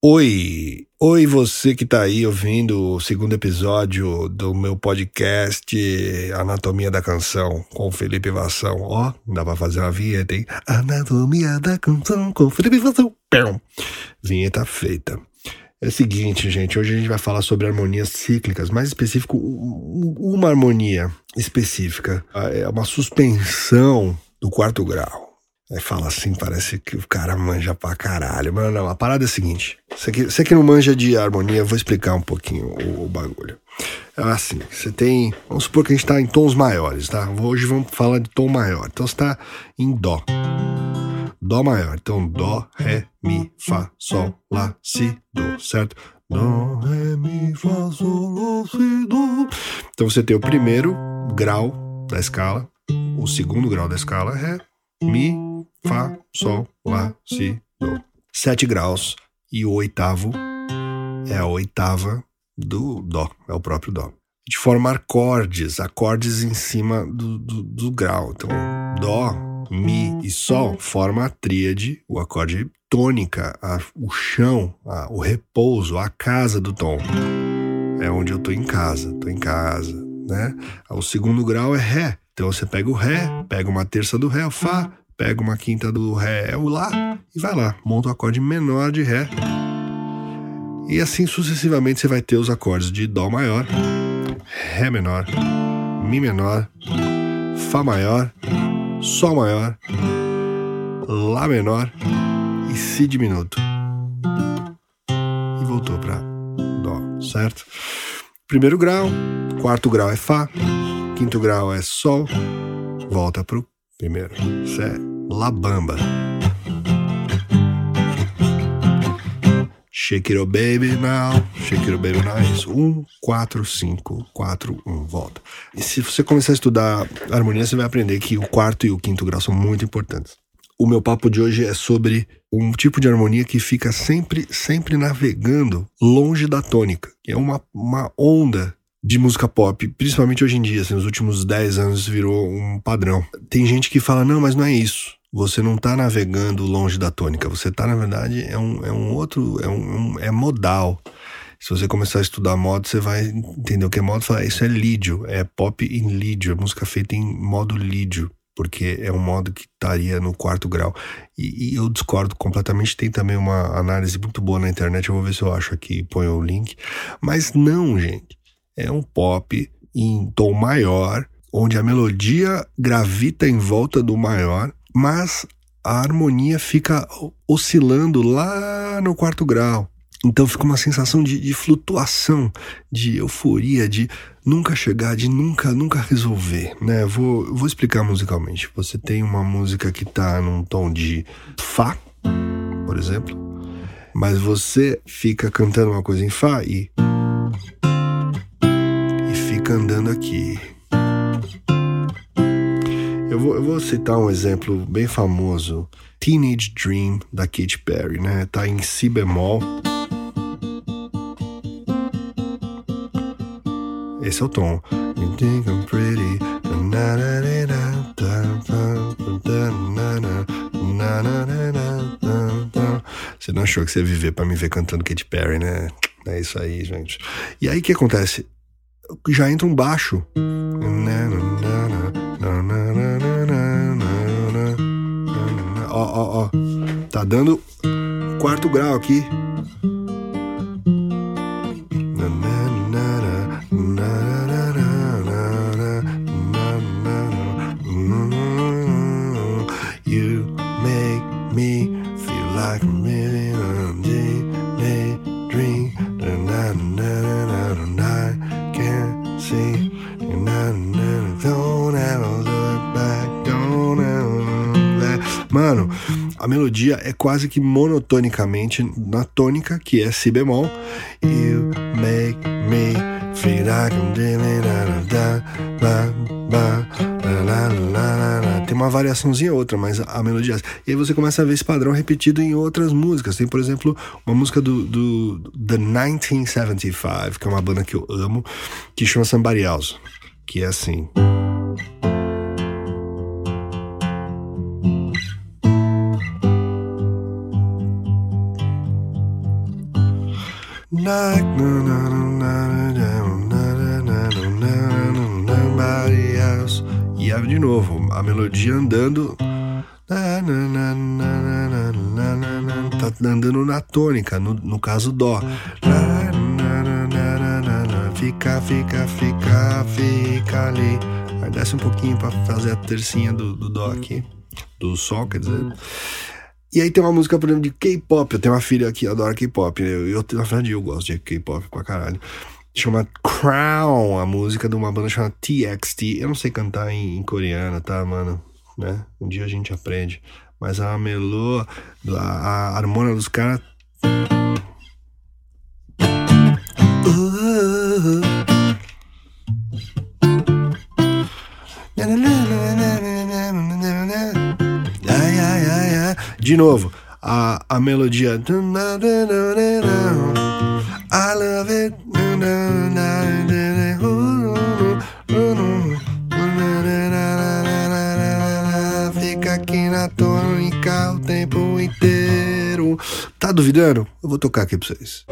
Oi, oi você que tá aí ouvindo o segundo episódio do meu podcast Anatomia da Canção com Felipe Vassão. Ó, oh, dá pra fazer uma vinheta, hein? Anatomia da Canção com Felipe Vassão. Pão. Vinheta feita. É o seguinte, gente, hoje a gente vai falar sobre harmonias cíclicas, mais específico, uma harmonia específica. É uma suspensão do quarto grau. Aí fala assim, parece que o cara manja pra caralho. Mas não, a parada é a seguinte: você que, você que não manja de harmonia, eu vou explicar um pouquinho o, o bagulho. É assim, você tem. Vamos supor que a gente tá em tons maiores, tá? Hoje vamos falar de tom maior. Então você tá em Dó. Dó maior. Então, Dó, Ré, Mi, Fá, Sol, Lá, Si, Dó, certo? Dó, Ré, Mi, Fá, Sol, Lá, Si, Dó. Então você tem o primeiro grau da escala, o segundo grau da escala é Ré, Mi, Fá, Sol, Lá, Si, Do. Sete graus. E o oitavo é a oitava do Dó, é o próprio Dó. De forma acordes, acordes em cima do, do, do grau. Então, Dó, Mi e Sol forma a tríade, o acorde tônica, a, o chão, a, o repouso, a casa do tom. É onde eu tô em casa, tô em casa, né? O segundo grau é Ré. Então você pega o Ré, pega uma terça do Ré, o Fá, pega uma quinta do Ré, é o Lá, e vai lá, monta o um acorde menor de Ré. E assim sucessivamente você vai ter os acordes de Dó maior, Ré menor, Mi menor, Fá maior, Sol maior, Lá menor e Si diminuto. E voltou para Dó, certo? Primeiro grau, quarto grau é Fá, quinto grau é Sol, volta pro primeiro. Isso é La Bamba. Shake it, oh baby now. Shake it, oh baby now. 1, 4, 5, 4, 1. Volta. E se você começar a estudar harmonia, você vai aprender que o quarto e o quinto grau são muito importantes. O meu papo de hoje é sobre um tipo de harmonia que fica sempre, sempre navegando longe da tônica. É uma, uma onda de música pop, principalmente hoje em dia, assim, nos últimos 10 anos virou um padrão. Tem gente que fala, não, mas não é isso. Você não está navegando longe da tônica. Você está, na verdade, é um, é um outro, é, um, é modal. Se você começar a estudar modo, você vai entender o que é modo. Falar, isso é lídio, é pop em lídio, é música feita em modo lídio, porque é um modo que estaria no quarto grau. E, e, eu discordo completamente. Tem também uma análise muito boa na internet. Eu vou ver se eu acho aqui, ponho o link. Mas não, gente é um pop em tom maior, onde a melodia gravita em volta do maior, mas a harmonia fica oscilando lá no quarto grau. Então fica uma sensação de, de, flutuação, de euforia, de nunca chegar, de nunca, nunca resolver, né? Vou, vou explicar musicalmente. Você tem uma música que tá num tom de Fá, por exemplo, mas você fica cantando uma coisa em Fá e fica andando aqui. Eu vou, eu vou citar um exemplo bem famoso. Teenage Dream, da Katy Perry, né? Tá em Si bemol. Esse é o tom. You think I'm pretty. Você não achou que você ia viver para me ver cantando Katy Perry, né? É isso aí, gente. E aí o que acontece? já entra um baixo. Ó, ó, ó. Tá dando quarto grau aqui. Melodia é quase que monotonicamente na tônica, que é si bemol. You make me feel tem uma variaçãozinha outra, mas a melodia é E aí você começa a ver esse padrão repetido em outras músicas. Tem, por exemplo, uma música do, do The 1975, que é uma banda que eu amo, que chama Somebody Else, que é assim. Melodia andando. Tá andando na tônica, no, no caso Dó. Fica, fica, fica, fica ali. Aí desce um pouquinho para fazer a tercinha do, do Dó aqui. Do Sol, quer dizer. E aí tem uma música, por exemplo, de K-pop. Eu tenho uma filha que adora K-pop. Eu, eu, na verdade, eu gosto de K-pop pra caralho. Chama Crown, a música de uma banda chamada TXT. Eu não sei cantar em, em coreano, tá, mano? Né? Um dia a gente aprende. Mas a melô, a, a harmonia dos caras. De novo, a, a melodia. I love it. Fica aqui na tônica o tempo inteiro. Tá duvidando? Eu vou tocar aqui pra vocês.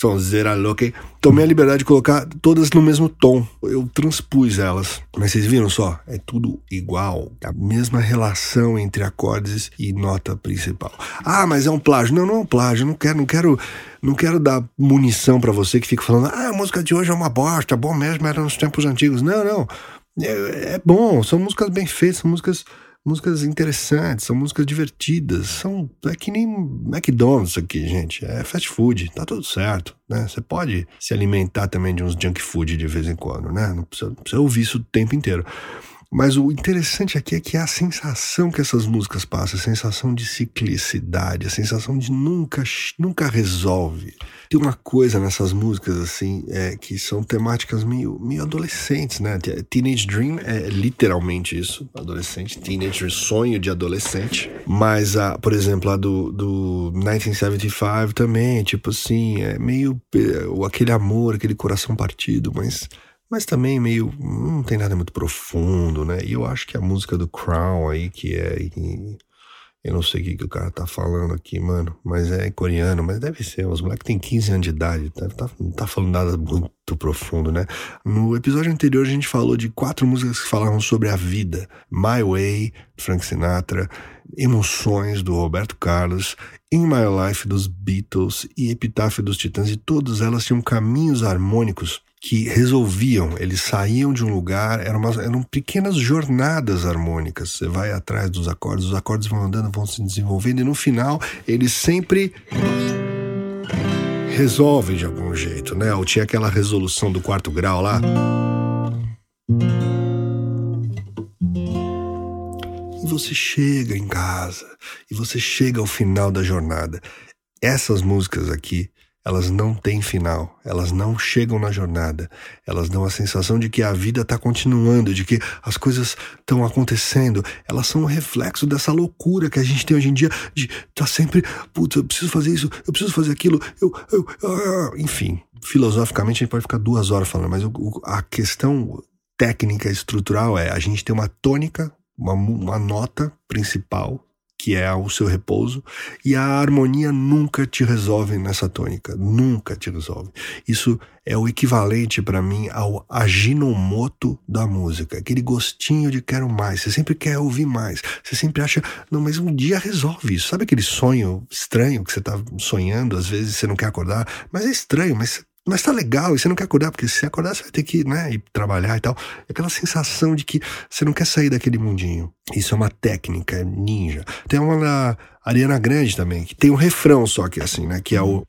Sonzeira louca. Tomei a liberdade de colocar todas no mesmo tom. Eu transpus elas. Mas vocês viram só? É tudo igual. A mesma relação entre acordes e nota principal. Ah, mas é um plágio. Não, não é um plágio. Não quero, não quero, não quero dar munição para você que fica falando, ah, a música de hoje é uma bosta, bom mesmo era nos tempos antigos. Não, não. É, é bom, são músicas bem feitas, são músicas músicas interessantes, são músicas divertidas, são é que nem McDonald's aqui, gente, é fast food, tá tudo certo, né? Você pode se alimentar também de uns junk food de vez em quando, né? Não precisa, não precisa ouvir isso o tempo inteiro. Mas o interessante aqui é que é a sensação que essas músicas passam, a sensação de ciclicidade, a sensação de nunca, nunca resolve. Tem uma coisa nessas músicas, assim, é, que são temáticas meio, meio adolescentes, né? Teenage Dream é literalmente isso, adolescente, teenage sonho de adolescente. Mas, a, por exemplo, a do, do 1975 também, tipo assim, é meio é, aquele amor, aquele coração partido, mas mas também meio. não tem nada muito profundo, né? E eu acho que a música do Crown aí, que é. eu não sei o que, que o cara tá falando aqui, mano, mas é coreano, mas deve ser. Os moleques têm 15 anos de idade, tá, tá, não tá falando nada muito profundo, né? No episódio anterior a gente falou de quatro músicas que falavam sobre a vida: My Way, Frank Sinatra, Emoções, do Roberto Carlos, In My Life, dos Beatles e Epitáfio dos Titãs, e todas elas tinham caminhos harmônicos que resolviam, eles saíam de um lugar, eram, umas, eram pequenas jornadas harmônicas. Você vai atrás dos acordes, os acordes vão andando, vão se desenvolvendo, e no final eles sempre resolvem de algum jeito, né? Ou tinha aquela resolução do quarto grau lá. E você chega em casa, e você chega ao final da jornada. Essas músicas aqui elas não têm final, elas não chegam na jornada, elas dão a sensação de que a vida está continuando, de que as coisas estão acontecendo, elas são um reflexo dessa loucura que a gente tem hoje em dia de tá sempre, putz, eu preciso fazer isso, eu preciso fazer aquilo, eu, eu ah, enfim, filosoficamente a gente pode ficar duas horas falando, mas o, a questão técnica estrutural é a gente tem uma tônica, uma, uma nota principal que é o seu repouso, e a harmonia nunca te resolve nessa tônica, nunca te resolve. Isso é o equivalente para mim ao aginomoto da música, aquele gostinho de quero mais, você sempre quer ouvir mais, você sempre acha, não, mas um dia resolve isso. Sabe aquele sonho estranho que você está sonhando, às vezes você não quer acordar, mas é estranho, mas mas tá legal, e você não quer acordar, porque se acordar você vai ter que né, ir trabalhar e tal. É aquela sensação de que você não quer sair daquele mundinho. Isso é uma técnica, é ninja. Tem uma na Ariana Grande também, que tem um refrão só que assim, né? Que é o.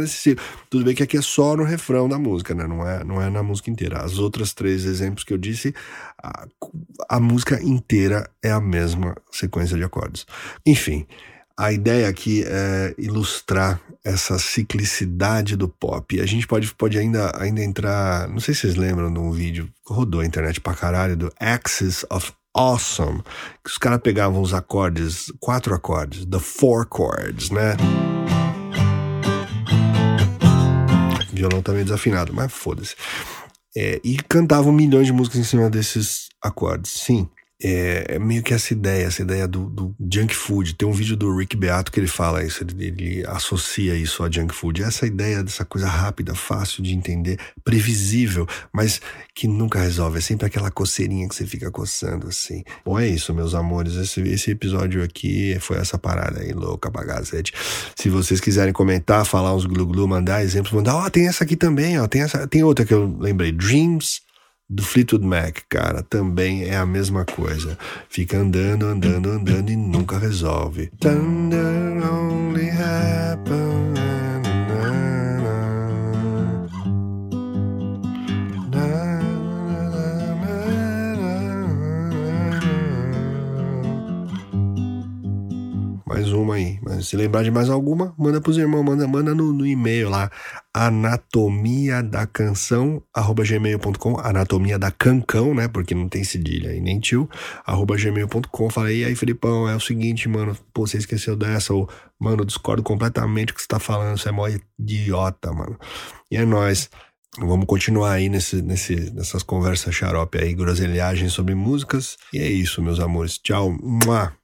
nesse ciclo. Tudo bem que aqui é só no refrão da música, né? Não é, não é na música inteira. As outras três exemplos que eu disse, a, a música inteira é a mesma sequência de acordes. Enfim, a ideia aqui é ilustrar essa ciclicidade do pop. A gente pode, pode ainda, ainda entrar. Não sei se vocês lembram de um vídeo que rodou a internet pra caralho, do Axis of Awesome. Que os caras pegavam os acordes, quatro acordes, the four chords, né? Violão tá meio desafinado, mas foda-se. É, e cantavam milhões de músicas em cima desses acordes. Sim, é, é, meio que essa ideia, essa ideia do, do, junk food. Tem um vídeo do Rick Beato que ele fala isso, ele, ele, associa isso a junk food. Essa ideia dessa coisa rápida, fácil de entender, previsível, mas que nunca resolve. É sempre aquela coceirinha que você fica coçando assim. Bom, é isso, meus amores. Esse, esse episódio aqui foi essa parada aí, louca bagazete. Se vocês quiserem comentar, falar uns glu-glu, mandar exemplos, mandar, ó, oh, tem essa aqui também, ó, tem essa, tem outra que eu lembrei, Dreams do Fleetwood Mac, cara, também é a mesma coisa. Fica andando, andando, andando e nunca resolve. Thunder only happens. Se lembrar de mais alguma, manda pros irmãos, manda, manda no, no e-mail lá, anatomia da canção, arroba gmail.com, anatomia da cancão, né, porque não tem cedilha e nem tio, arroba gmail.com, falei, e aí Felipão, é o seguinte, mano, pô, você esqueceu dessa, ou, mano, discordo completamente do que você tá falando, você é mó idiota, mano. E é nóis. Vamos continuar aí nesse, nesse, nessas conversas xarope aí, groselhagens sobre músicas. E é isso, meus amores. Tchau. Mua.